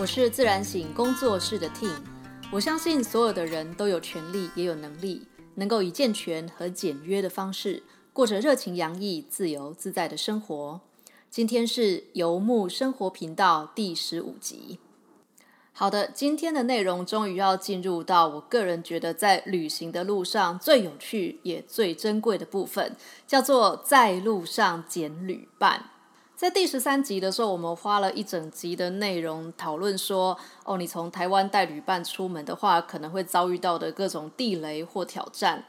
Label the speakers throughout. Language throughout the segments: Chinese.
Speaker 1: 我是自然醒工作室的 Team，我相信所有的人都有权利，也有能力，能够以健全和简约的方式，过着热情洋溢、自由自在的生活。今天是游牧生活频道第十五集。好的，今天的内容终于要进入到我个人觉得在旅行的路上最有趣也最珍贵的部分，叫做在路上捡旅伴。在第十三集的时候，我们花了一整集的内容讨论说，哦，你从台湾带旅伴出门的话，可能会遭遇到的各种地雷或挑战。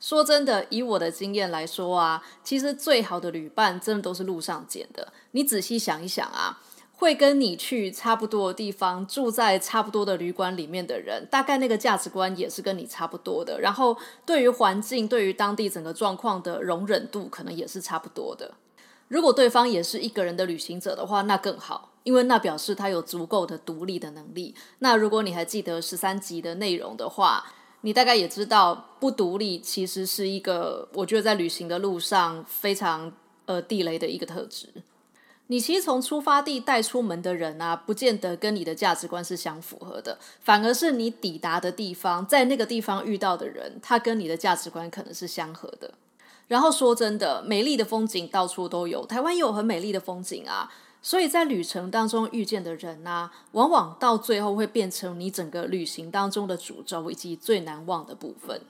Speaker 1: 说真的，以我的经验来说啊，其实最好的旅伴真的都是路上捡的。你仔细想一想啊，会跟你去差不多的地方，住在差不多的旅馆里面的人，大概那个价值观也是跟你差不多的。然后，对于环境、对于当地整个状况的容忍度，可能也是差不多的。如果对方也是一个人的旅行者的话，那更好，因为那表示他有足够的独立的能力。那如果你还记得十三集的内容的话，你大概也知道，不独立其实是一个我觉得在旅行的路上非常呃地雷的一个特质。你其实从出发地带出门的人啊，不见得跟你的价值观是相符合的，反而是你抵达的地方，在那个地方遇到的人，他跟你的价值观可能是相合的。然后说真的，美丽的风景到处都有，台湾也有很美丽的风景啊。所以在旅程当中遇见的人啊，往往到最后会变成你整个旅行当中的主轴以及最难忘的部分。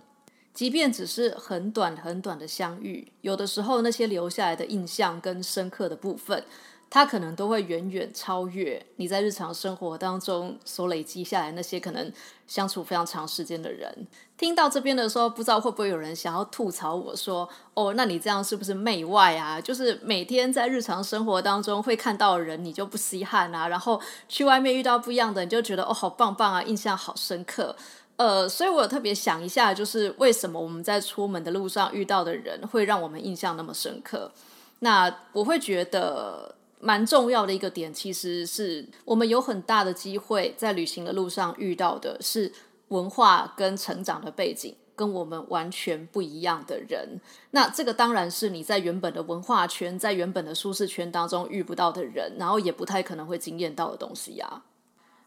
Speaker 1: 即便只是很短很短的相遇，有的时候那些留下来的印象跟深刻的部分。它可能都会远远超越你在日常生活当中所累积下来那些可能相处非常长时间的人。听到这边的时候，不知道会不会有人想要吐槽我说：“哦，那你这样是不是媚外啊？就是每天在日常生活当中会看到人，你就不稀罕啊？然后去外面遇到不一样的，你就觉得哦，好棒棒啊，印象好深刻。呃，所以我有特别想一下，就是为什么我们在出门的路上遇到的人会让我们印象那么深刻？那我会觉得。蛮重要的一个点，其实是我们有很大的机会在旅行的路上遇到的是文化跟成长的背景跟我们完全不一样的人。那这个当然是你在原本的文化圈、在原本的舒适圈当中遇不到的人，然后也不太可能会惊艳到的东西呀。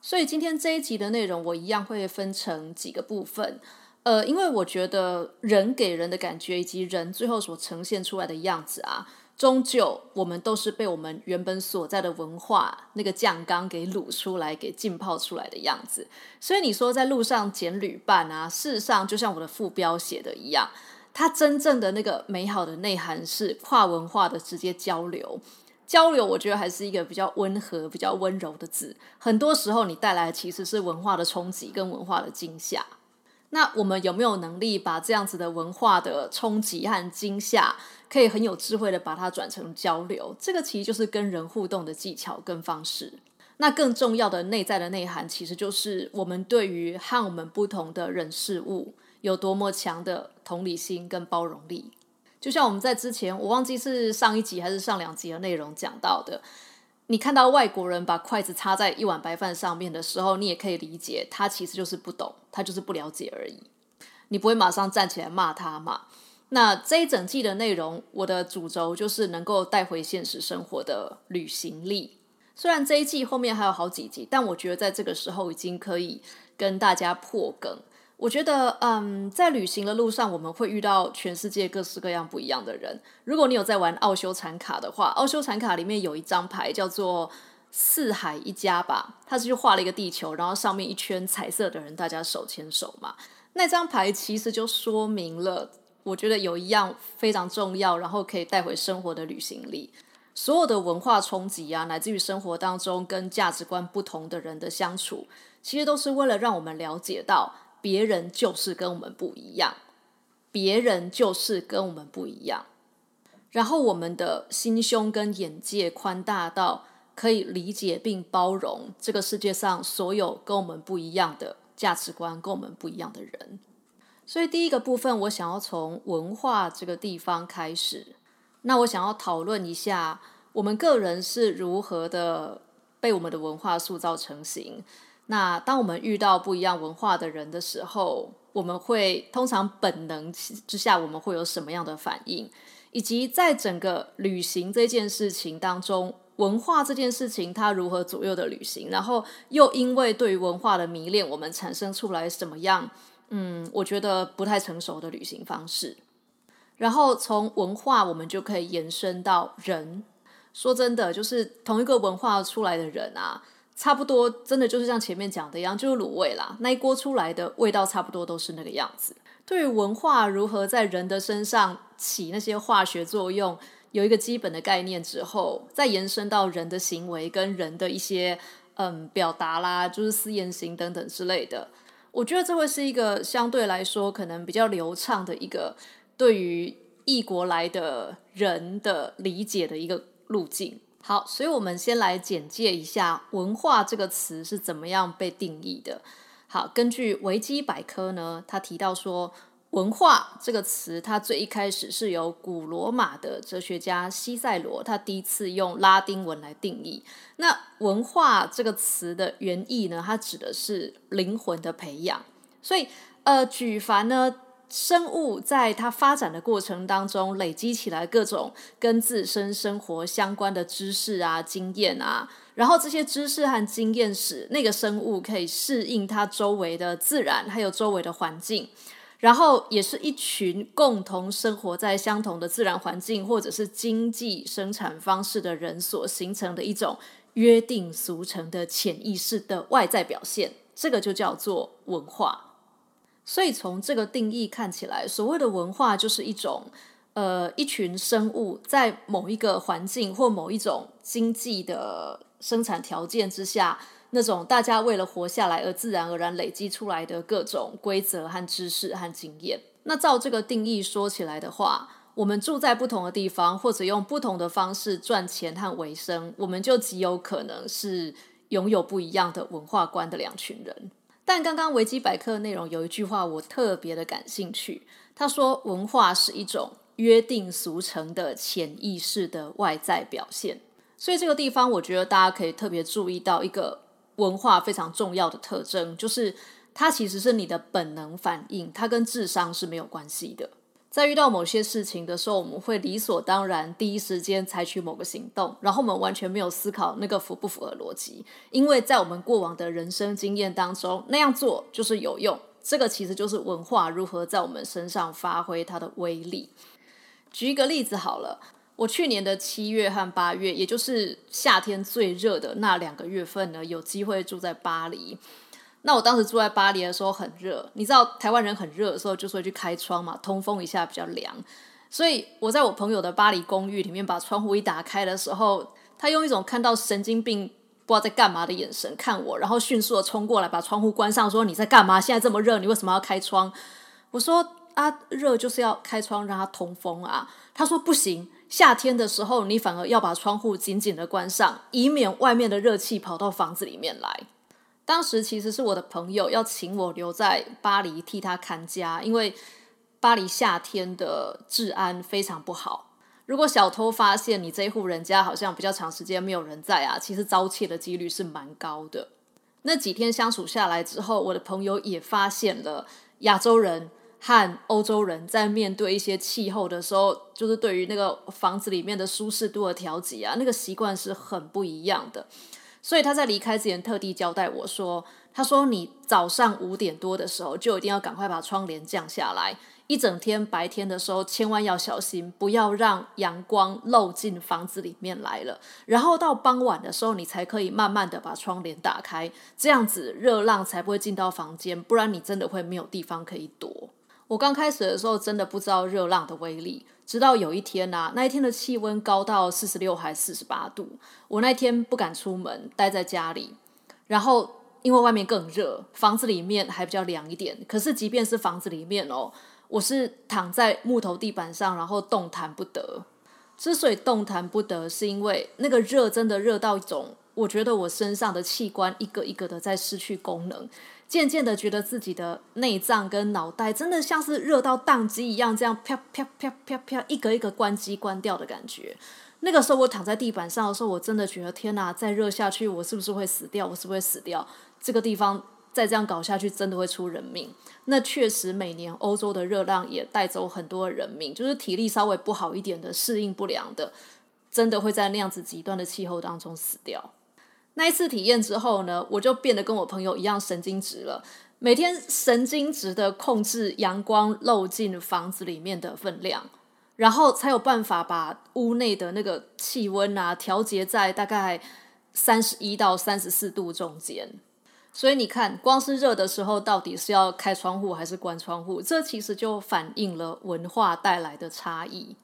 Speaker 1: 所以今天这一集的内容，我一样会分成几个部分。呃，因为我觉得人给人的感觉以及人最后所呈现出来的样子啊。终究，我们都是被我们原本所在的文化那个酱缸给卤出来、给浸泡出来的样子。所以你说在路上捡旅伴啊，事实上就像我的副标写的一样，它真正的那个美好的内涵是跨文化的直接交流。交流，我觉得还是一个比较温和、比较温柔的字。很多时候，你带来的其实是文化的冲击跟文化的惊吓。那我们有没有能力把这样子的文化的冲击和惊吓，可以很有智慧的把它转成交流？这个其实就是跟人互动的技巧跟方式。那更重要的内在的内涵，其实就是我们对于和我们不同的人事物有多么强的同理心跟包容力。就像我们在之前，我忘记是上一集还是上两集的内容讲到的。你看到外国人把筷子插在一碗白饭上面的时候，你也可以理解，他其实就是不懂，他就是不了解而已。你不会马上站起来骂他嘛？那这一整季的内容，我的主轴就是能够带回现实生活的旅行力。虽然这一季后面还有好几集，但我觉得在这个时候已经可以跟大家破梗。我觉得，嗯，在旅行的路上，我们会遇到全世界各式各样不一样的人。如果你有在玩奥修禅卡的话，奥修禅卡里面有一张牌叫做“四海一家”吧，它是就画了一个地球，然后上面一圈彩色的人，大家手牵手嘛。那张牌其实就说明了，我觉得有一样非常重要，然后可以带回生活的旅行力。所有的文化冲击啊，乃至于生活当中跟价值观不同的人的相处，其实都是为了让我们了解到。别人就是跟我们不一样，别人就是跟我们不一样。然后我们的心胸跟眼界宽大到可以理解并包容这个世界上所有跟我们不一样的价值观、跟我们不一样的人。所以第一个部分，我想要从文化这个地方开始。那我想要讨论一下，我们个人是如何的被我们的文化塑造成型。那当我们遇到不一样文化的人的时候，我们会通常本能之下，我们会有什么样的反应？以及在整个旅行这件事情当中，文化这件事情它如何左右的旅行，然后又因为对于文化的迷恋，我们产生出来什么样？嗯，我觉得不太成熟的旅行方式。然后从文化，我们就可以延伸到人。说真的，就是同一个文化出来的人啊，差不多真的就是像前面讲的一样，就是卤味啦，那一锅出来的味道差不多都是那个样子。对于文化如何在人的身上起那些化学作用，有一个基本的概念之后，再延伸到人的行为跟人的一些嗯表达啦，就是私言行等等之类的，我觉得这会是一个相对来说可能比较流畅的一个。对于异国来的人的理解的一个路径。好，所以我们先来简介一下“文化”这个词是怎么样被定义的。好，根据维基百科呢，他提到说，“文化”这个词，它最一开始是由古罗马的哲学家西塞罗他第一次用拉丁文来定义。那“文化”这个词的原意呢，它指的是灵魂的培养。所以，呃，举凡呢。生物在它发展的过程当中，累积起来各种跟自身生活相关的知识啊、经验啊，然后这些知识和经验使那个生物可以适应它周围的自然，还有周围的环境，然后也是一群共同生活在相同的自然环境或者是经济生产方式的人所形成的一种约定俗成的潜意识的外在表现，这个就叫做文化。所以从这个定义看起来，所谓的文化就是一种，呃，一群生物在某一个环境或某一种经济的生产条件之下，那种大家为了活下来而自然而然累积出来的各种规则和知识和经验。那照这个定义说起来的话，我们住在不同的地方，或者用不同的方式赚钱和维生，我们就极有可能是拥有不一样的文化观的两群人。但刚刚维基百科的内容有一句话我特别的感兴趣，他说文化是一种约定俗成的潜意识的外在表现，所以这个地方我觉得大家可以特别注意到一个文化非常重要的特征，就是它其实是你的本能反应，它跟智商是没有关系的。在遇到某些事情的时候，我们会理所当然第一时间采取某个行动，然后我们完全没有思考那个符不符合逻辑，因为在我们过往的人生经验当中，那样做就是有用。这个其实就是文化如何在我们身上发挥它的威力。举一个例子好了，我去年的七月和八月，也就是夏天最热的那两个月份呢，有机会住在巴黎。那我当时住在巴黎的时候很热，你知道台湾人很热的时候就是会去开窗嘛，通风一下比较凉。所以我在我朋友的巴黎公寓里面把窗户一打开的时候，他用一种看到神经病不知道在干嘛的眼神看我，然后迅速的冲过来把窗户关上，说你在干嘛？现在这么热，你为什么要开窗？我说啊，热就是要开窗让它通风啊。他说不行，夏天的时候你反而要把窗户紧紧的关上，以免外面的热气跑到房子里面来。当时其实是我的朋友要请我留在巴黎替他看家，因为巴黎夏天的治安非常不好。如果小偷发现你这一户人家好像比较长时间没有人在啊，其实遭窃的几率是蛮高的。那几天相处下来之后，我的朋友也发现了亚洲人和欧洲人在面对一些气候的时候，就是对于那个房子里面的舒适度的调节啊，那个习惯是很不一样的。所以他在离开之前特地交代我说：“他说你早上五点多的时候就一定要赶快把窗帘降下来，一整天白天的时候千万要小心，不要让阳光漏进房子里面来了。然后到傍晚的时候，你才可以慢慢的把窗帘打开，这样子热浪才不会进到房间，不然你真的会没有地方可以躲。”我刚开始的时候真的不知道热浪的威力。直到有一天呐，那一天的气温高到四十六还四十八度，我那天不敢出门，待在家里。然后因为外面更热，房子里面还比较凉一点。可是即便是房子里面哦，我是躺在木头地板上，然后动弹不得。之所以动弹不得，是因为那个热真的热到一种，我觉得我身上的器官一个一个的在失去功能。渐渐的觉得自己的内脏跟脑袋真的像是热到宕机一样，这样啪啪啪啪啪一个一个关机关掉的感觉。那个时候我躺在地板上的时候，我真的觉得天哪，再热下去我是不是会死掉？我是不是会死掉？这个地方再这样搞下去，真的会出人命。那确实每年欧洲的热浪也带走很多人命，就是体力稍微不好一点的、适应不良的，真的会在那样子极端的气候当中死掉。那一次体验之后呢，我就变得跟我朋友一样神经质了，每天神经质的控制阳光漏进房子里面的分量，然后才有办法把屋内的那个气温啊调节在大概三十一到三十四度中间。所以你看，光是热的时候，到底是要开窗户还是关窗户？这其实就反映了文化带来的差异。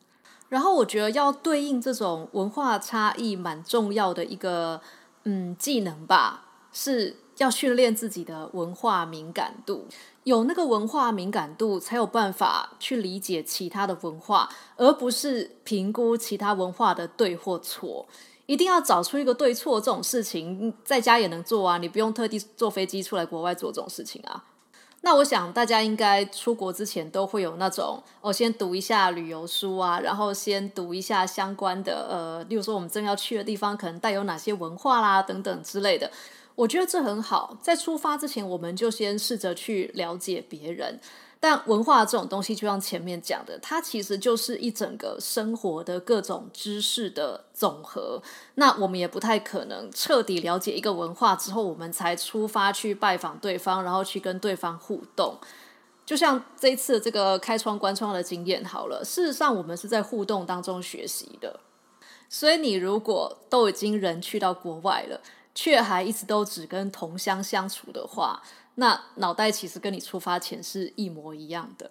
Speaker 1: 然后我觉得要对应这种文化差异，蛮重要的一个嗯技能吧，是要训练自己的文化敏感度。有那个文化敏感度，才有办法去理解其他的文化，而不是评估其他文化的对或错。一定要找出一个对错这种事情，在家也能做啊！你不用特地坐飞机出来国外做这种事情啊。那我想大家应该出国之前都会有那种，哦，先读一下旅游书啊，然后先读一下相关的，呃，例如说我们正要去的地方可能带有哪些文化啦等等之类的。我觉得这很好，在出发之前我们就先试着去了解别人。但文化这种东西，就像前面讲的，它其实就是一整个生活的各种知识的总和。那我们也不太可能彻底了解一个文化之后，我们才出发去拜访对方，然后去跟对方互动。就像这一次这个开窗关窗的经验，好了，事实上我们是在互动当中学习的。所以你如果都已经人去到国外了，却还一直都只跟同乡相处的话，那脑袋其实跟你出发前是一模一样的。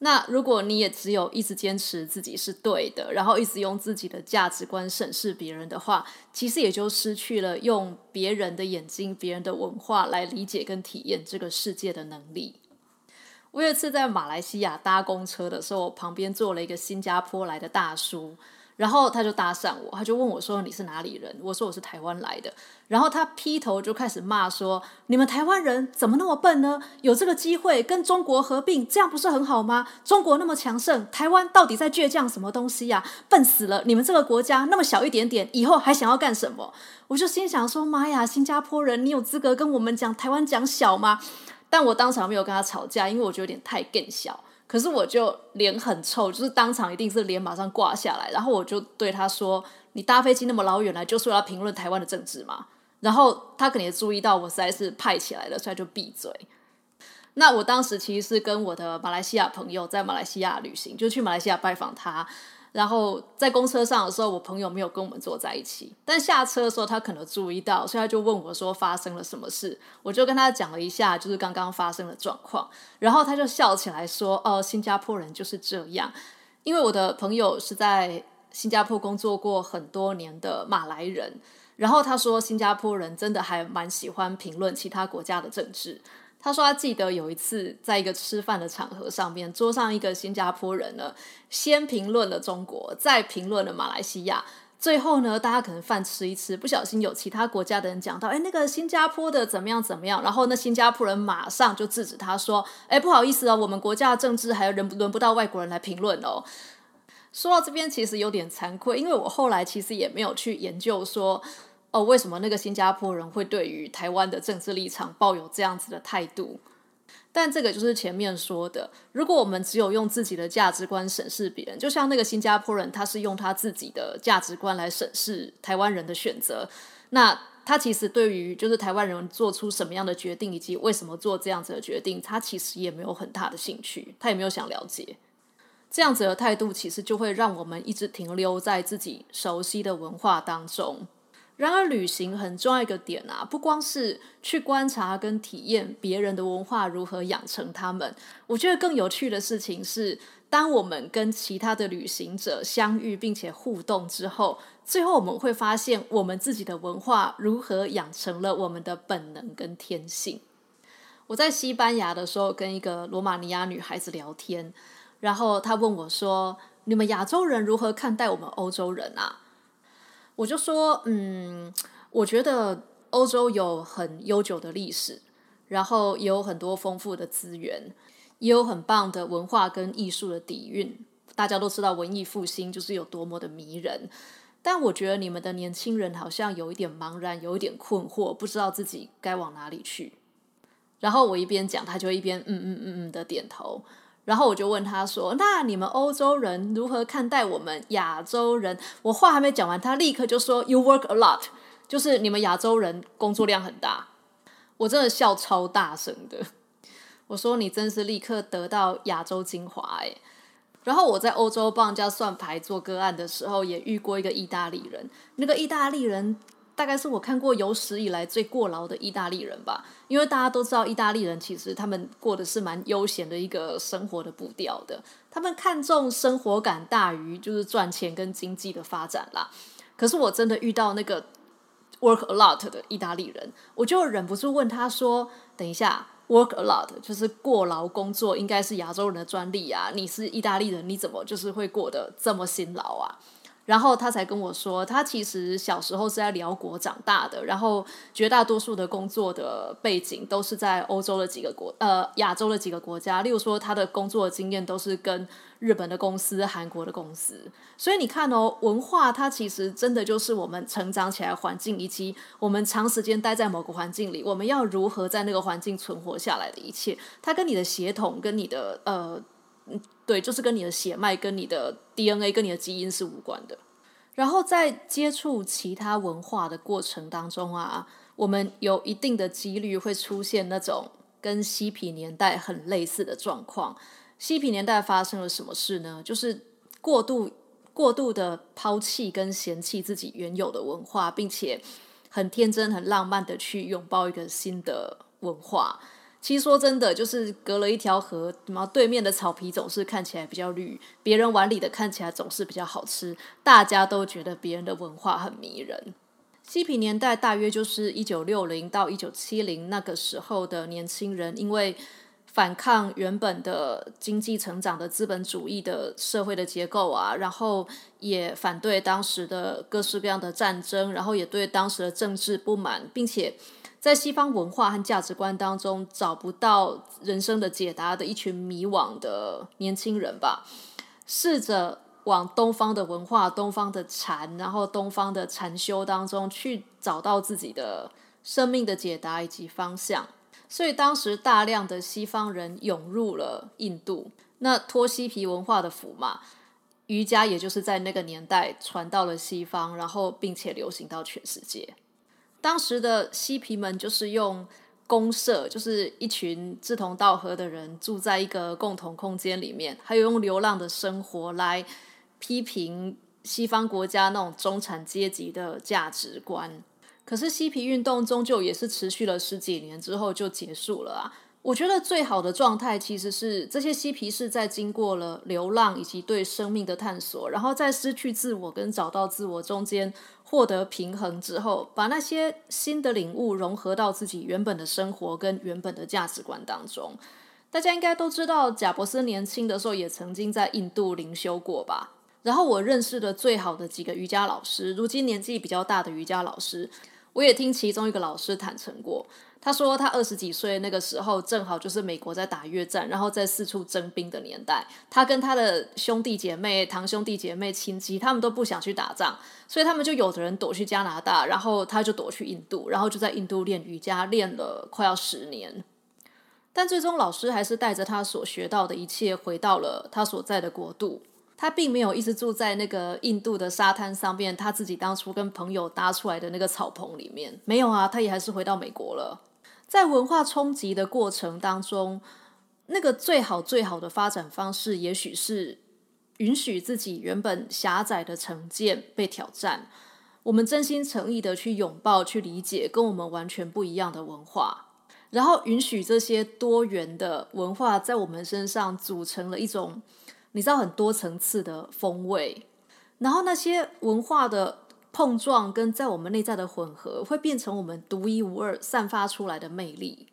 Speaker 1: 那如果你也只有一直坚持自己是对的，然后一直用自己的价值观审视别人的话，其实也就失去了用别人的眼睛、别人的文化来理解跟体验这个世界的能力。我有一次在马来西亚搭公车的时候，旁边坐了一个新加坡来的大叔。然后他就搭讪我，他就问我说：“你是哪里人？”我说：“我是台湾来的。”然后他劈头就开始骂说：“你们台湾人怎么那么笨呢？有这个机会跟中国合并，这样不是很好吗？中国那么强盛，台湾到底在倔强什么东西呀？笨死了！你们这个国家那么小一点点，以后还想要干什么？”我就心想说：“妈呀，新加坡人，你有资格跟我们讲台湾讲小吗？”但我当场没有跟他吵架，因为我觉得有点太更小。可是我就脸很臭，就是当场一定是脸马上挂下来，然后我就对他说：“你搭飞机那么老远来，就是要评论台湾的政治嘛？”然后他肯定也注意到我实在是派起来了，所以就闭嘴。那我当时其实是跟我的马来西亚朋友在马来西亚旅行，就去马来西亚拜访他。然后在公车上的时候，我朋友没有跟我们坐在一起，但下车的时候他可能注意到，所以他就问我说发生了什么事。我就跟他讲了一下，就是刚刚发生的状况。然后他就笑起来说：“哦，新加坡人就是这样。”因为我的朋友是在新加坡工作过很多年的马来人，然后他说新加坡人真的还蛮喜欢评论其他国家的政治。他说他记得有一次在一个吃饭的场合上面，桌上一个新加坡人呢，先评论了中国，再评论了马来西亚，最后呢，大家可能饭吃一吃，不小心有其他国家的人讲到，哎，那个新加坡的怎么样怎么样，然后那新加坡人马上就制止他说，哎，不好意思哦，我们国家的政治还轮轮不到外国人来评论哦。说到这边其实有点惭愧，因为我后来其实也没有去研究说。哦，为什么那个新加坡人会对于台湾的政治立场抱有这样子的态度？但这个就是前面说的，如果我们只有用自己的价值观审视别人，就像那个新加坡人，他是用他自己的价值观来审视台湾人的选择，那他其实对于就是台湾人做出什么样的决定，以及为什么做这样子的决定，他其实也没有很大的兴趣，他也没有想了解。这样子的态度，其实就会让我们一直停留在自己熟悉的文化当中。然而，旅行很重要一个点啊，不光是去观察跟体验别人的文化如何养成他们，我觉得更有趣的事情是，当我们跟其他的旅行者相遇并且互动之后，最后我们会发现我们自己的文化如何养成了我们的本能跟天性。我在西班牙的时候，跟一个罗马尼亚女孩子聊天，然后她问我说：“你们亚洲人如何看待我们欧洲人啊？”我就说，嗯，我觉得欧洲有很悠久的历史，然后也有很多丰富的资源，也有很棒的文化跟艺术的底蕴。大家都知道文艺复兴就是有多么的迷人，但我觉得你们的年轻人好像有一点茫然，有一点困惑，不知道自己该往哪里去。然后我一边讲，他就一边嗯嗯嗯嗯的点头。然后我就问他说：“那你们欧洲人如何看待我们亚洲人？”我话还没讲完，他立刻就说：“You work a lot，就是你们亚洲人工作量很大。”我真的笑超大声的。我说：“你真是立刻得到亚洲精华哎！”然后我在欧洲帮人家算牌做个案的时候，也遇过一个意大利人。那个意大利人大概是我看过有史以来最过劳的意大利人吧。因为大家都知道，意大利人其实他们过的是蛮悠闲的一个生活的步调的。他们看重生活感大于就是赚钱跟经济的发展啦。可是我真的遇到那个 work a lot 的意大利人，我就忍不住问他说：“等一下，work a lot 就是过劳工作，应该是亚洲人的专利啊？你是意大利人，你怎么就是会过得这么辛劳啊？”然后他才跟我说，他其实小时候是在辽国长大的，然后绝大多数的工作的背景都是在欧洲的几个国，呃，亚洲的几个国家。例如说，他的工作经验都是跟日本的公司、韩国的公司。所以你看哦，文化它其实真的就是我们成长起来环境，以及我们长时间待在某个环境里，我们要如何在那个环境存活下来的一切。它跟你的血统、跟你的呃。对，就是跟你的血脉、跟你的 DNA、跟你的基因是无关的。然后在接触其他文化的过程当中啊，我们有一定的几率会出现那种跟嬉皮年代很类似的状况。嬉皮年代发生了什么事呢？就是过度、过度的抛弃跟嫌弃自己原有的文化，并且很天真、很浪漫的去拥抱一个新的文化。其实说真的，就是隔了一条河，然后对面的草皮总是看起来比较绿，别人碗里的看起来总是比较好吃，大家都觉得别人的文化很迷人。嬉皮年代大约就是一九六零到一九七零那个时候的年轻人，因为反抗原本的经济成长的资本主义的社会的结构啊，然后也反对当时的各式各样的战争，然后也对当时的政治不满，并且。在西方文化和价值观当中找不到人生的解答的一群迷惘的年轻人吧，试着往东方的文化、东方的禅，然后东方的禅修当中去找到自己的生命的解答以及方向。所以当时大量的西方人涌入了印度，那脱西皮文化的福嘛，瑜伽也就是在那个年代传到了西方，然后并且流行到全世界。当时的嬉皮们就是用公社，就是一群志同道合的人住在一个共同空间里面，还有用流浪的生活来批评西方国家那种中产阶级的价值观。可是嬉皮运动终究也是持续了十几年之后就结束了啊。我觉得最好的状态其实是这些嬉皮是在经过了流浪以及对生命的探索，然后在失去自我跟找到自我中间获得平衡之后，把那些新的领悟融合到自己原本的生活跟原本的价值观当中。大家应该都知道，贾伯斯年轻的时候也曾经在印度灵修过吧？然后我认识的最好的几个瑜伽老师，如今年纪比较大的瑜伽老师，我也听其中一个老师坦诚过。他说，他二十几岁那个时候，正好就是美国在打越战，然后在四处征兵的年代。他跟他的兄弟姐妹、堂兄弟姐妹、亲戚，他们都不想去打仗，所以他们就有的人躲去加拿大，然后他就躲去印度，然后就在印度练瑜伽，练了快要十年。但最终，老师还是带着他所学到的一切，回到了他所在的国度。他并没有一直住在那个印度的沙滩上面，他自己当初跟朋友搭出来的那个草棚里面。没有啊，他也还是回到美国了。在文化冲击的过程当中，那个最好最好的发展方式，也许是允许自己原本狭窄的成见被挑战。我们真心诚意的去拥抱、去理解跟我们完全不一样的文化，然后允许这些多元的文化在我们身上组成了一种，你知道很多层次的风味。然后那些文化的。碰撞跟在我们内在的混合，会变成我们独一无二散发出来的魅力。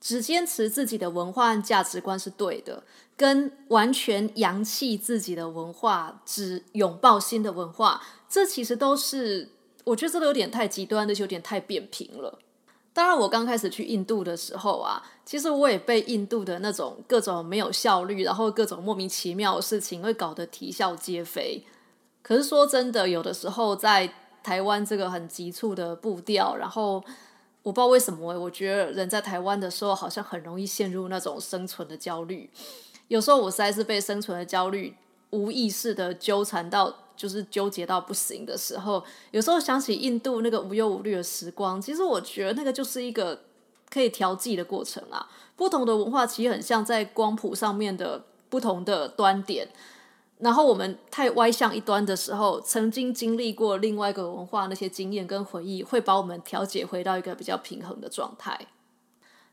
Speaker 1: 只坚持自己的文化和价值观是对的，跟完全扬弃自己的文化，只拥抱新的文化，这其实都是我觉得这都有点太极端，的，有点太扁平了。当然，我刚开始去印度的时候啊，其实我也被印度的那种各种没有效率，然后各种莫名其妙的事情，会搞得啼笑皆非。可是说真的，有的时候在台湾这个很急促的步调，然后我不知道为什么，我觉得人在台湾的时候好像很容易陷入那种生存的焦虑，有时候我实在是被生存的焦虑无意识的纠缠到，就是纠结到不行的时候，有时候想起印度那个无忧无虑的时光，其实我觉得那个就是一个可以调剂的过程啊。不同的文化其实很像在光谱上面的不同的端点。然后我们太歪向一端的时候，曾经经历过另外一个文化那些经验跟回忆，会把我们调节回到一个比较平衡的状态。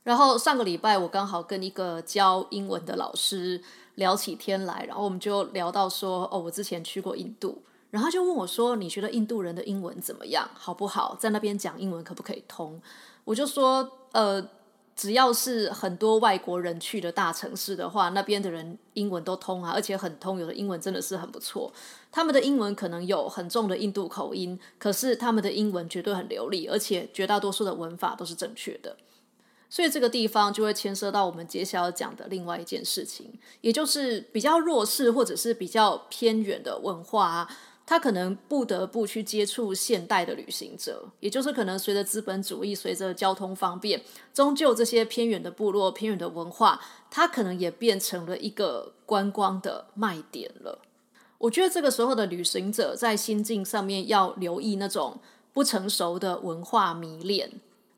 Speaker 1: 然后上个礼拜我刚好跟一个教英文的老师聊起天来，然后我们就聊到说，哦，我之前去过印度，然后就问我说，你觉得印度人的英文怎么样，好不好？在那边讲英文可不可以通？我就说，呃。只要是很多外国人去的大城市的话，那边的人英文都通啊，而且很通，有的英文真的是很不错。他们的英文可能有很重的印度口音，可是他们的英文绝对很流利，而且绝大多数的文法都是正确的。所以这个地方就会牵涉到我们接下来要讲的另外一件事情，也就是比较弱势或者是比较偏远的文化。他可能不得不去接触现代的旅行者，也就是可能随着资本主义、随着交通方便，终究这些偏远的部落、偏远的文化，它可能也变成了一个观光的卖点了。我觉得这个时候的旅行者在心境上面要留意那种不成熟的文化迷恋。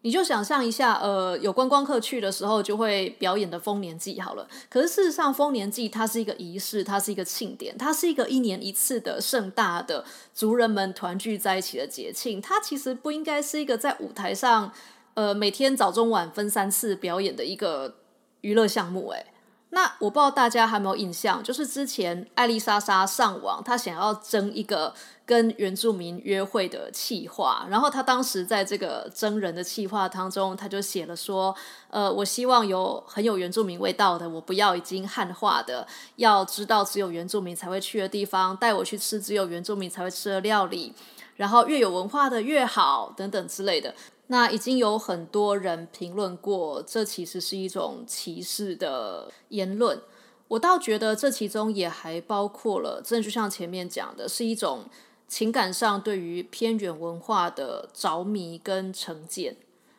Speaker 1: 你就想象一下，呃，有观光客去的时候就会表演的丰年祭好了。可是事实上，丰年祭它是一个仪式，它是一个庆典，它是一个一年一次的盛大的族人们团聚在一起的节庆。它其实不应该是一个在舞台上，呃，每天早中晚分三次表演的一个娱乐项目，诶。那我不知道大家还有没有印象，就是之前艾丽莎莎上网，她想要争一个跟原住民约会的企划，然后她当时在这个真人的企划当中，她就写了说，呃，我希望有很有原住民味道的，我不要已经汉化的，要知道只有原住民才会去的地方，带我去吃只有原住民才会吃的料理，然后越有文化的越好，等等之类的。那已经有很多人评论过，这其实是一种歧视的言论。我倒觉得这其中也还包括了，真的就像前面讲的，是一种情感上对于偏远文化的着迷跟成见。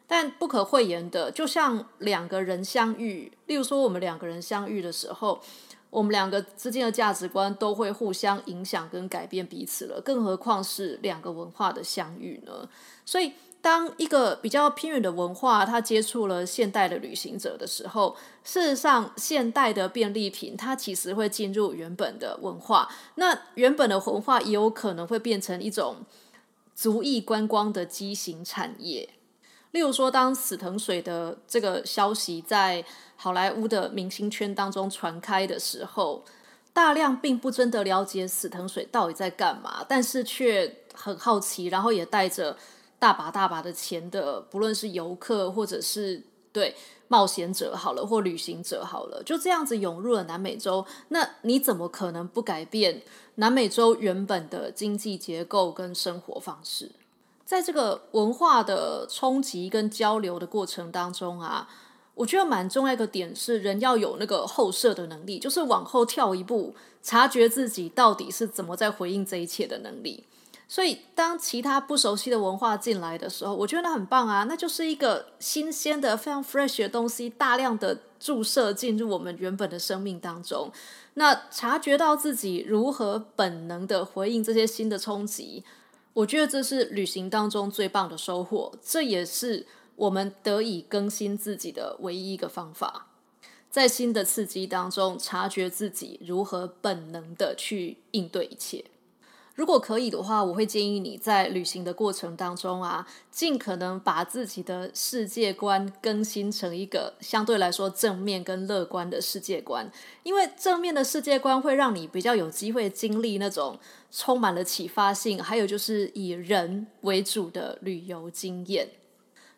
Speaker 1: 但不可讳言的，就像两个人相遇，例如说我们两个人相遇的时候，我们两个之间的价值观都会互相影响跟改变彼此了，更何况是两个文化的相遇呢？所以。当一个比较偏远的文化，它接触了现代的旅行者的时候，事实上，现代的便利品它其实会进入原本的文化，那原本的文化也有可能会变成一种足以观光的畸形产业。例如说，当死藤水的这个消息在好莱坞的明星圈当中传开的时候，大量并不真的了解死藤水到底在干嘛，但是却很好奇，然后也带着。大把大把的钱的，不论是游客或者是对冒险者好了，或旅行者好了，就这样子涌入了南美洲。那你怎么可能不改变南美洲原本的经济结构跟生活方式？在这个文化的冲击跟交流的过程当中啊，我觉得蛮重要一个点是，人要有那个后设的能力，就是往后跳一步，察觉自己到底是怎么在回应这一切的能力。所以，当其他不熟悉的文化进来的时候，我觉得那很棒啊，那就是一个新鲜的、非常 fresh 的东西，大量的注射进入我们原本的生命当中。那察觉到自己如何本能的回应这些新的冲击，我觉得这是旅行当中最棒的收获，这也是我们得以更新自己的唯一一个方法，在新的刺激当中，察觉自己如何本能的去应对一切。如果可以的话，我会建议你在旅行的过程当中啊，尽可能把自己的世界观更新成一个相对来说正面跟乐观的世界观，因为正面的世界观会让你比较有机会经历那种充满了启发性，还有就是以人为主的旅游经验。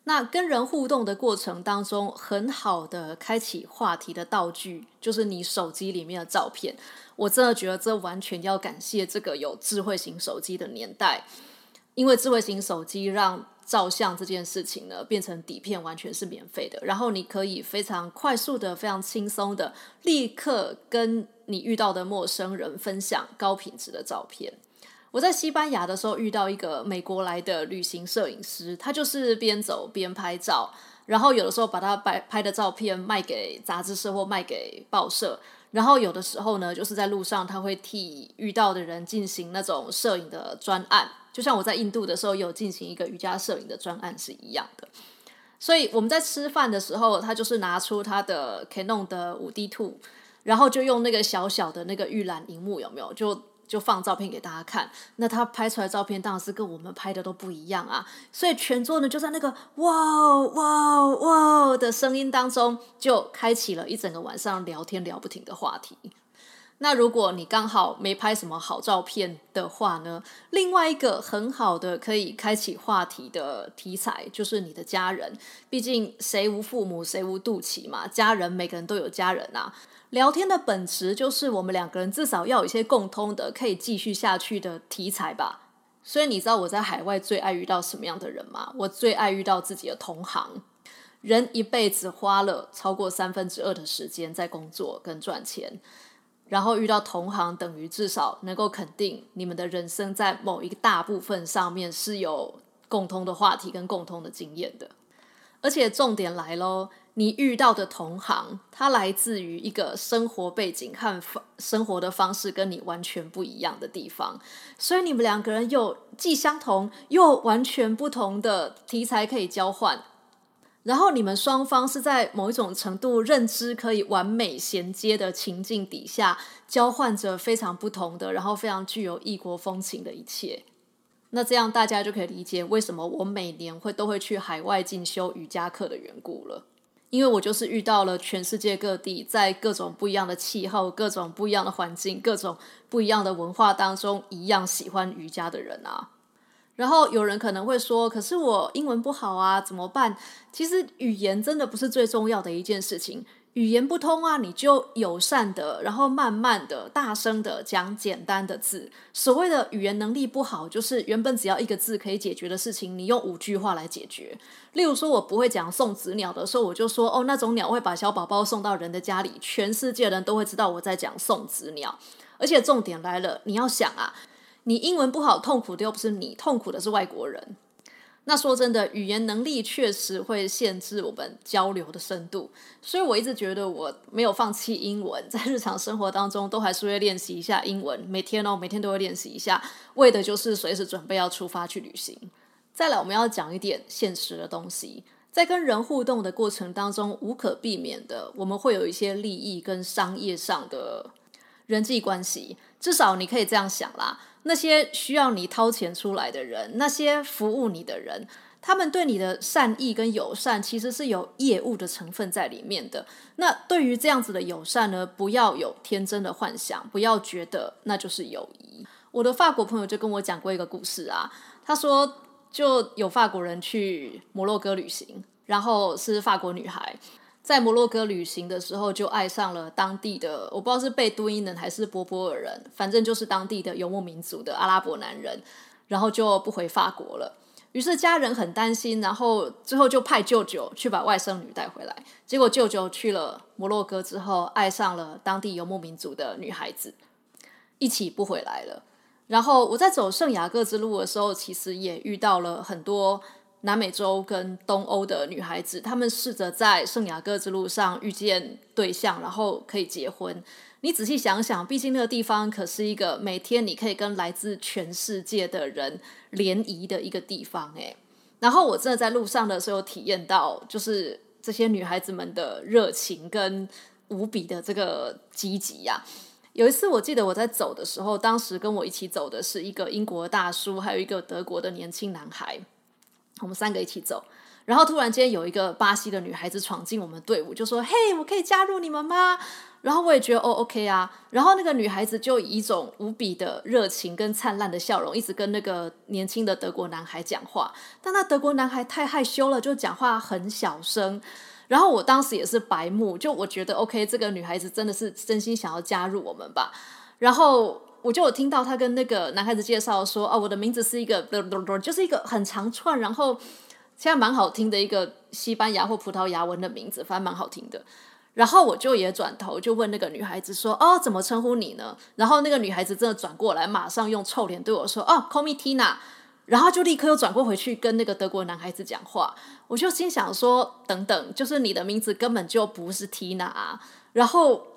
Speaker 1: 那跟人互动的过程当中，很好的开启话题的道具就是你手机里面的照片。我真的觉得这完全要感谢这个有智慧型手机的年代，因为智慧型手机让照相这件事情呢变成底片完全是免费的，然后你可以非常快速的、非常轻松的立刻跟你遇到的陌生人分享高品质的照片。我在西班牙的时候遇到一个美国来的旅行摄影师，他就是边走边拍照，然后有的时候把他拍拍的照片卖给杂志社或卖给报社。然后有的时候呢，就是在路上他会替遇到的人进行那种摄影的专案，就像我在印度的时候有进行一个瑜伽摄影的专案是一样的。所以我们在吃饭的时候，他就是拿出他的 Canon 的五 D Two，然后就用那个小小的那个预览荧幕，有没有？就就放照片给大家看。那他拍出来照片当然是跟我们拍的都不一样啊。所以全桌呢就在那个哇哇哇的声音当中，就开启了一整个晚上聊天聊不停的话题。那如果你刚好没拍什么好照片的话呢？另外一个很好的可以开启话题的题材就是你的家人，毕竟谁无父母谁无肚脐嘛，家人每个人都有家人啊。聊天的本质就是我们两个人至少要有一些共通的可以继续下去的题材吧。所以你知道我在海外最爱遇到什么样的人吗？我最爱遇到自己的同行。人一辈子花了超过三分之二的时间在工作跟赚钱。然后遇到同行，等于至少能够肯定你们的人生在某一个大部分上面是有共通的话题跟共通的经验的。而且重点来喽，你遇到的同行，他来自于一个生活背景和方生活的方式跟你完全不一样的地方，所以你们两个人有既相同又完全不同的题材可以交换。然后你们双方是在某一种程度认知可以完美衔接的情境底下，交换着非常不同的，然后非常具有异国风情的一切。那这样大家就可以理解为什么我每年会都会去海外进修瑜伽课的缘故了。因为我就是遇到了全世界各地，在各种不一样的气候、各种不一样的环境、各种不一样的文化当中，一样喜欢瑜伽的人啊。然后有人可能会说：“可是我英文不好啊，怎么办？”其实语言真的不是最重要的一件事情。语言不通啊，你就友善的，然后慢慢的、大声的讲简单的字。所谓的语言能力不好，就是原本只要一个字可以解决的事情，你用五句话来解决。例如说，我不会讲送子鸟的时候，我就说：“哦，那种鸟会把小宝宝送到人的家里，全世界人都会知道我在讲送子鸟。”而且重点来了，你要想啊。你英文不好，痛苦的又不是你，痛苦的是外国人。那说真的，语言能力确实会限制我们交流的深度，所以我一直觉得我没有放弃英文，在日常生活当中都还是会练习一下英文，每天哦，每天都会练习一下，为的就是随时准备要出发去旅行。再来，我们要讲一点现实的东西，在跟人互动的过程当中，无可避免的，我们会有一些利益跟商业上的人际关系，至少你可以这样想啦。那些需要你掏钱出来的人，那些服务你的人，他们对你的善意跟友善，其实是有业务的成分在里面的。那对于这样子的友善呢，不要有天真的幻想，不要觉得那就是友谊。我的法国朋友就跟我讲过一个故事啊，他说就有法国人去摩洛哥旅行，然后是法国女孩。在摩洛哥旅行的时候，就爱上了当地的，我不知道是贝都因人还是波波尔人，反正就是当地的游牧民族的阿拉伯男人，然后就不回法国了。于是家人很担心，然后最后就派舅舅去把外甥女带回来。结果舅舅去了摩洛哥之后，爱上了当地游牧民族的女孩子，一起不回来了。然后我在走圣雅各之路的时候，其实也遇到了很多。南美洲跟东欧的女孩子，她们试着在圣雅各之路上遇见对象，然后可以结婚。你仔细想想，毕竟那个地方可是一个每天你可以跟来自全世界的人联谊的一个地方，诶。然后我真的在路上的时候体验到，就是这些女孩子们的热情跟无比的这个积极呀。有一次我记得我在走的时候，当时跟我一起走的是一个英国大叔，还有一个德国的年轻男孩。我们三个一起走，然后突然间有一个巴西的女孩子闯进我们队伍，就说：“嘿，我可以加入你们吗？”然后我也觉得哦，OK 啊。然后那个女孩子就以一种无比的热情跟灿烂的笑容，一直跟那个年轻的德国男孩讲话。但那德国男孩太害羞了，就讲话很小声。然后我当时也是白目，就我觉得 OK，这个女孩子真的是真心想要加入我们吧。然后。我就有听到他跟那个男孩子介绍说：“哦，我的名字是一个，就是一个很长串，然后现在蛮好听的一个西班牙或葡萄牙文的名字，反正蛮好听的。”然后我就也转头就问那个女孩子说：“哦，怎么称呼你呢？”然后那个女孩子真的转过来，马上用臭脸对我说：“哦，call me Tina。”然后就立刻又转过回去跟那个德国男孩子讲话。我就心想说：“等等，就是你的名字根本就不是 Tina 啊。”然后。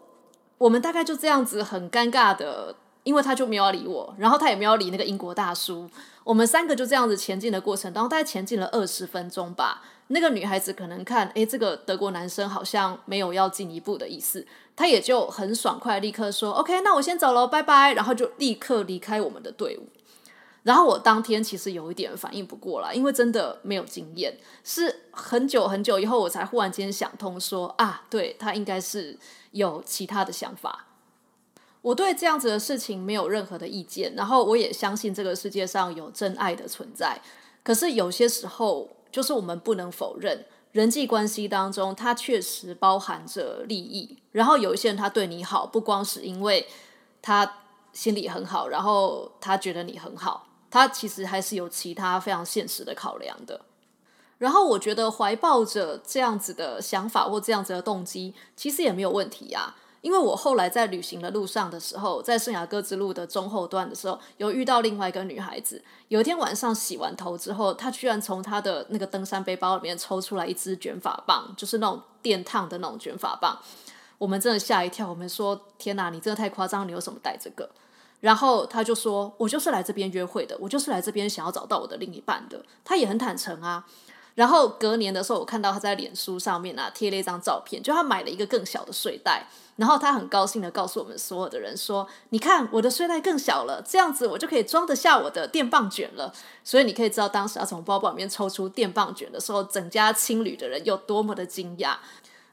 Speaker 1: 我们大概就这样子很尴尬的，因为他就没有理我，然后他也没有理那个英国大叔。我们三个就这样子前进的过程当中，大概前进了二十分钟吧。那个女孩子可能看，诶，这个德国男生好像没有要进一步的意思，她也就很爽快，立刻说：“OK，那我先走了，拜拜。”然后就立刻离开我们的队伍。然后我当天其实有一点反应不过来，因为真的没有经验，是很久很久以后我才忽然间想通，说啊，对他应该是有其他的想法。我对这样子的事情没有任何的意见，然后我也相信这个世界上有真爱的存在。可是有些时候，就是我们不能否认，人际关系当中它确实包含着利益。然后有一些人他对你好，不光是因为他心里很好，然后他觉得你很好。他其实还是有其他非常现实的考量的，然后我觉得怀抱着这样子的想法或这样子的动机，其实也没有问题呀。因为我后来在旅行的路上的时候，在圣雅各之路的中后段的时候，有遇到另外一个女孩子。有一天晚上洗完头之后，她居然从她的那个登山背包里面抽出来一支卷发棒，就是那种电烫的那种卷发棒。我们真的吓一跳，我们说：“天哪，你真的太夸张！你有什么带这个？”然后她就说：“我就是来这边约会的，我就是来这边想要找到我的另一半的。”她也很坦诚啊。然后隔年的时候，我看到他在脸书上面啊贴了一张照片，就他买了一个更小的睡袋。然后他很高兴的告诉我们所有的人说：“你看，我的睡袋更小了，这样子我就可以装得下我的电棒卷了。”所以你可以知道，当时他从包包里面抽出电棒卷的时候，整家青旅的人有多么的惊讶。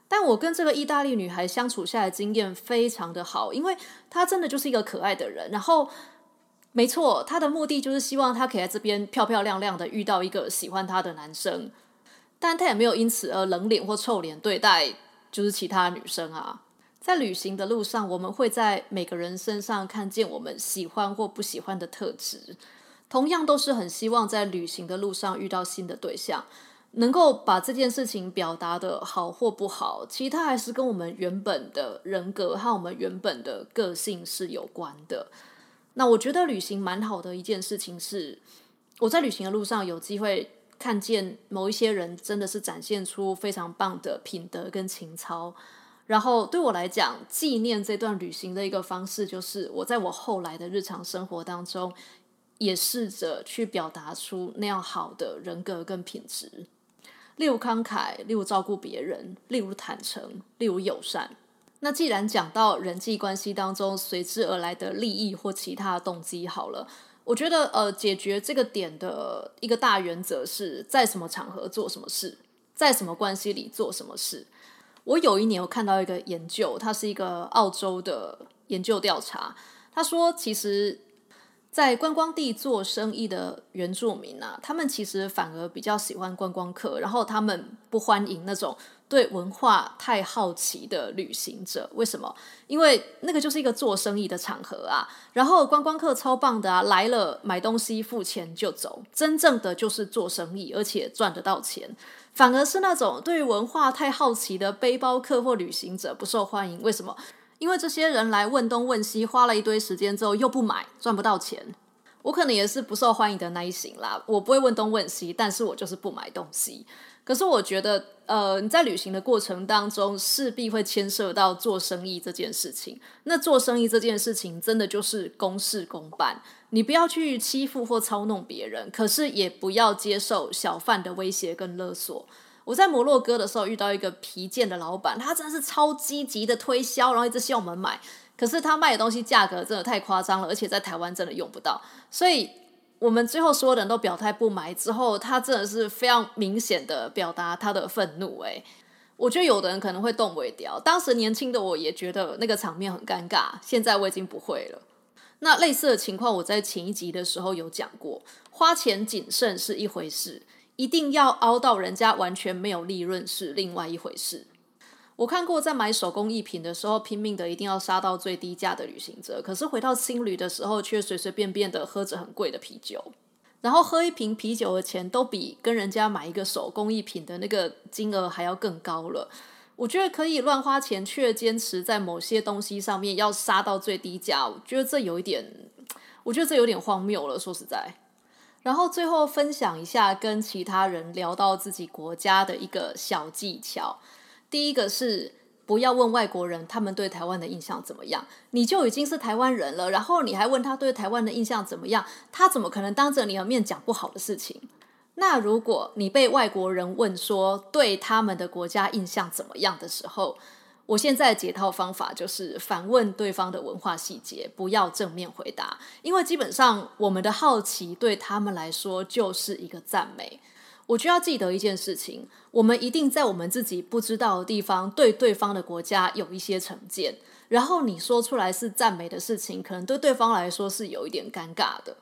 Speaker 1: 但我跟这个意大利女孩相处下来经验非常的好，因为她真的就是一个可爱的人。然后，没错，他的目的就是希望他可以在这边漂漂亮亮的遇到一个喜欢他的男生，但他也没有因此而冷脸或臭脸对待就是其他女生啊。在旅行的路上，我们会在每个人身上看见我们喜欢或不喜欢的特质，同样都是很希望在旅行的路上遇到新的对象。能够把这件事情表达的好或不好，其实它还是跟我们原本的人格和我们原本的个性是有关的。那我觉得旅行蛮好的一件事情是，我在旅行的路上有机会看见某一些人真的是展现出非常棒的品德跟情操。然后对我来讲，纪念这段旅行的一个方式，就是我在我后来的日常生活当中，也试着去表达出那样好的人格跟品质。例如慷慨，例如照顾别人，例如坦诚，例如友善。那既然讲到人际关系当中随之而来的利益或其他动机，好了，我觉得呃，解决这个点的一个大原则是在什么场合做什么事，在什么关系里做什么事。我有一年我看到一个研究，它是一个澳洲的研究调查，他说其实。在观光地做生意的原住民啊，他们其实反而比较喜欢观光客，然后他们不欢迎那种对文化太好奇的旅行者。为什么？因为那个就是一个做生意的场合啊。然后观光客超棒的啊，来了买东西付钱就走，真正的就是做生意，而且赚得到钱。反而是那种对文化太好奇的背包客或旅行者不受欢迎。为什么？因为这些人来问东问西，花了一堆时间之后又不买，赚不到钱。我可能也是不受欢迎的那一型啦。我不会问东问西，但是我就是不买东西。可是我觉得，呃，你在旅行的过程当中，势必会牵涉到做生意这件事情。那做生意这件事情，真的就是公事公办。你不要去欺负或操弄别人，可是也不要接受小贩的威胁跟勒索。我在摩洛哥的时候遇到一个皮件的老板，他真的是超积极的推销，然后一直希望我们买。可是他卖的东西价格真的太夸张了，而且在台湾真的用不到。所以我们最后所有人都表态不买之后，他真的是非常明显的表达他的愤怒。诶，我觉得有的人可能会动尾调，当时年轻的我也觉得那个场面很尴尬。现在我已经不会了。那类似的情况，我在前一集的时候有讲过，花钱谨慎是一回事。一定要凹到人家完全没有利润是另外一回事。我看过在买手工艺品的时候拼命的一定要杀到最低价的旅行者，可是回到青旅的时候却随随便便的喝着很贵的啤酒，然后喝一瓶啤酒的钱都比跟人家买一个手工艺品的那个金额还要更高了。我觉得可以乱花钱，却坚持在某些东西上面要杀到最低价，我觉得这有一点，我觉得这有点荒谬了。说实在。然后最后分享一下跟其他人聊到自己国家的一个小技巧。第一个是不要问外国人他们对台湾的印象怎么样，你就已经是台湾人了，然后你还问他对台湾的印象怎么样，他怎么可能当着你的面讲不好的事情？那如果你被外国人问说对他们的国家印象怎么样的时候，我现在解套方法就是反问对方的文化细节，不要正面回答，因为基本上我们的好奇对他们来说就是一个赞美。我就要记得一件事情，我们一定在我们自己不知道的地方对对方的国家有一些成见，然后你说出来是赞美的事情，可能对对方来说是有一点尴尬的。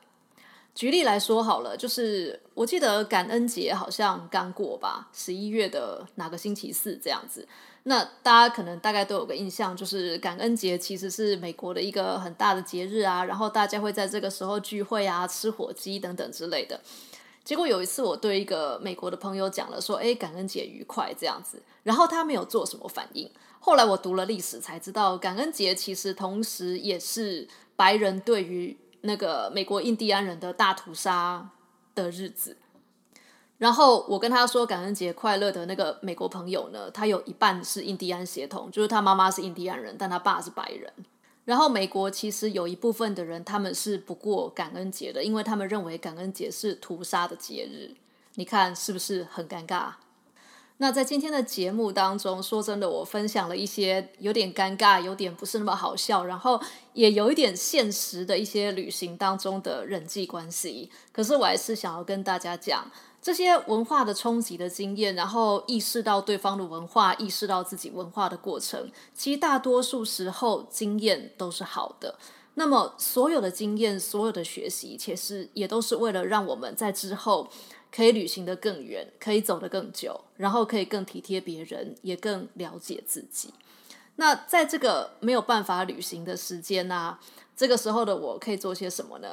Speaker 1: 举例来说好了，就是我记得感恩节好像刚过吧，十一月的哪个星期四这样子。那大家可能大概都有个印象，就是感恩节其实是美国的一个很大的节日啊，然后大家会在这个时候聚会啊，吃火鸡等等之类的。结果有一次我对一个美国的朋友讲了说：“哎，感恩节愉快这样子。”然后他没有做什么反应。后来我读了历史才知道，感恩节其实同时也是白人对于那个美国印第安人的大屠杀的日子，然后我跟他说感恩节快乐的那个美国朋友呢，他有一半是印第安血统，就是他妈妈是印第安人，但他爸是白人。然后美国其实有一部分的人他们是不过感恩节的，因为他们认为感恩节是屠杀的节日。你看是不是很尴尬？那在今天的节目当中，说真的，我分享了一些有点尴尬、有点不是那么好笑，然后也有一点现实的一些旅行当中的人际关系。可是我还是想要跟大家讲这些文化的冲击的经验，然后意识到对方的文化，意识到自己文化的过程，其实大多数时候经验都是好的。那么所有的经验、所有的学习，其实也都是为了让我们在之后。可以旅行的更远，可以走得更久，然后可以更体贴别人，也更了解自己。那在这个没有办法旅行的时间呢？这个时候的我可以做些什么呢？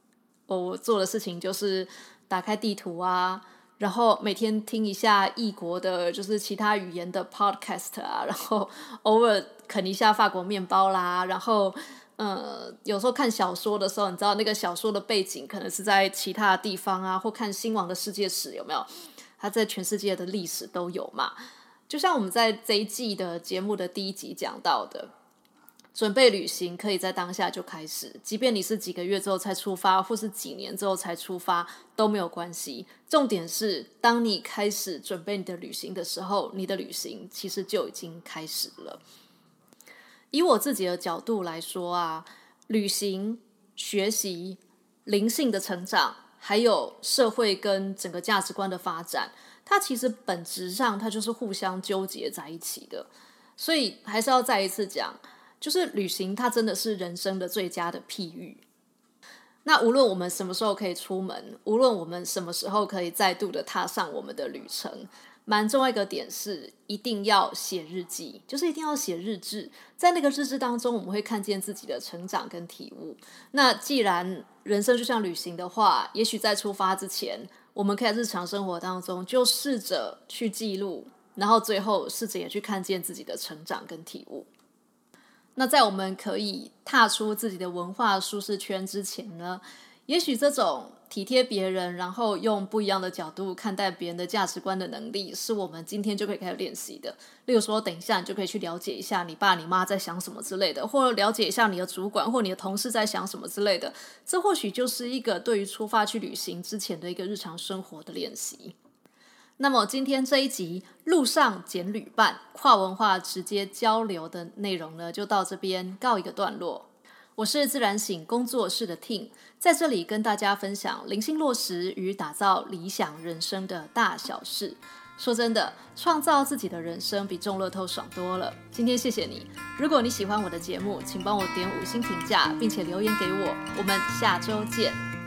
Speaker 1: 我做的事情就是打开地图啊，然后每天听一下异国的，就是其他语言的 podcast 啊，然后偶尔啃一下法国面包啦，然后。呃，有时候看小说的时候，你知道那个小说的背景可能是在其他地方啊，或看新王的世界史有没有？他在全世界的历史都有嘛？就像我们在这一季的节目的第一集讲到的，准备旅行可以在当下就开始，即便你是几个月之后才出发，或是几年之后才出发都没有关系。重点是，当你开始准备你的旅行的时候，你的旅行其实就已经开始了。以我自己的角度来说啊，旅行、学习、灵性的成长，还有社会跟整个价值观的发展，它其实本质上它就是互相纠结在一起的。所以还是要再一次讲，就是旅行它真的是人生的最佳的譬喻。那无论我们什么时候可以出门，无论我们什么时候可以再度的踏上我们的旅程。蛮重要一个点是，一定要写日记，就是一定要写日志。在那个日志当中，我们会看见自己的成长跟体悟。那既然人生就像旅行的话，也许在出发之前，我们可以在日常生活当中就试着去记录，然后最后试着也去看见自己的成长跟体悟。那在我们可以踏出自己的文化舒适圈之前呢？也许这种体贴别人，然后用不一样的角度看待别人的价值观的能力，是我们今天就可以开始练习的。例如说，等一下你就可以去了解一下你爸你妈在想什么之类的，或了解一下你的主管或你的同事在想什么之类的。这或许就是一个对于出发去旅行之前的一个日常生活的练习。那么今天这一集路上捡旅伴跨文化直接交流的内容呢，就到这边告一个段落。我是自然醒工作室的 Ting，在这里跟大家分享灵性落实与打造理想人生的大小事。说真的，创造自己的人生比中乐透爽多了。今天谢谢你，如果你喜欢我的节目，请帮我点五星评价，并且留言给我。我们下周见。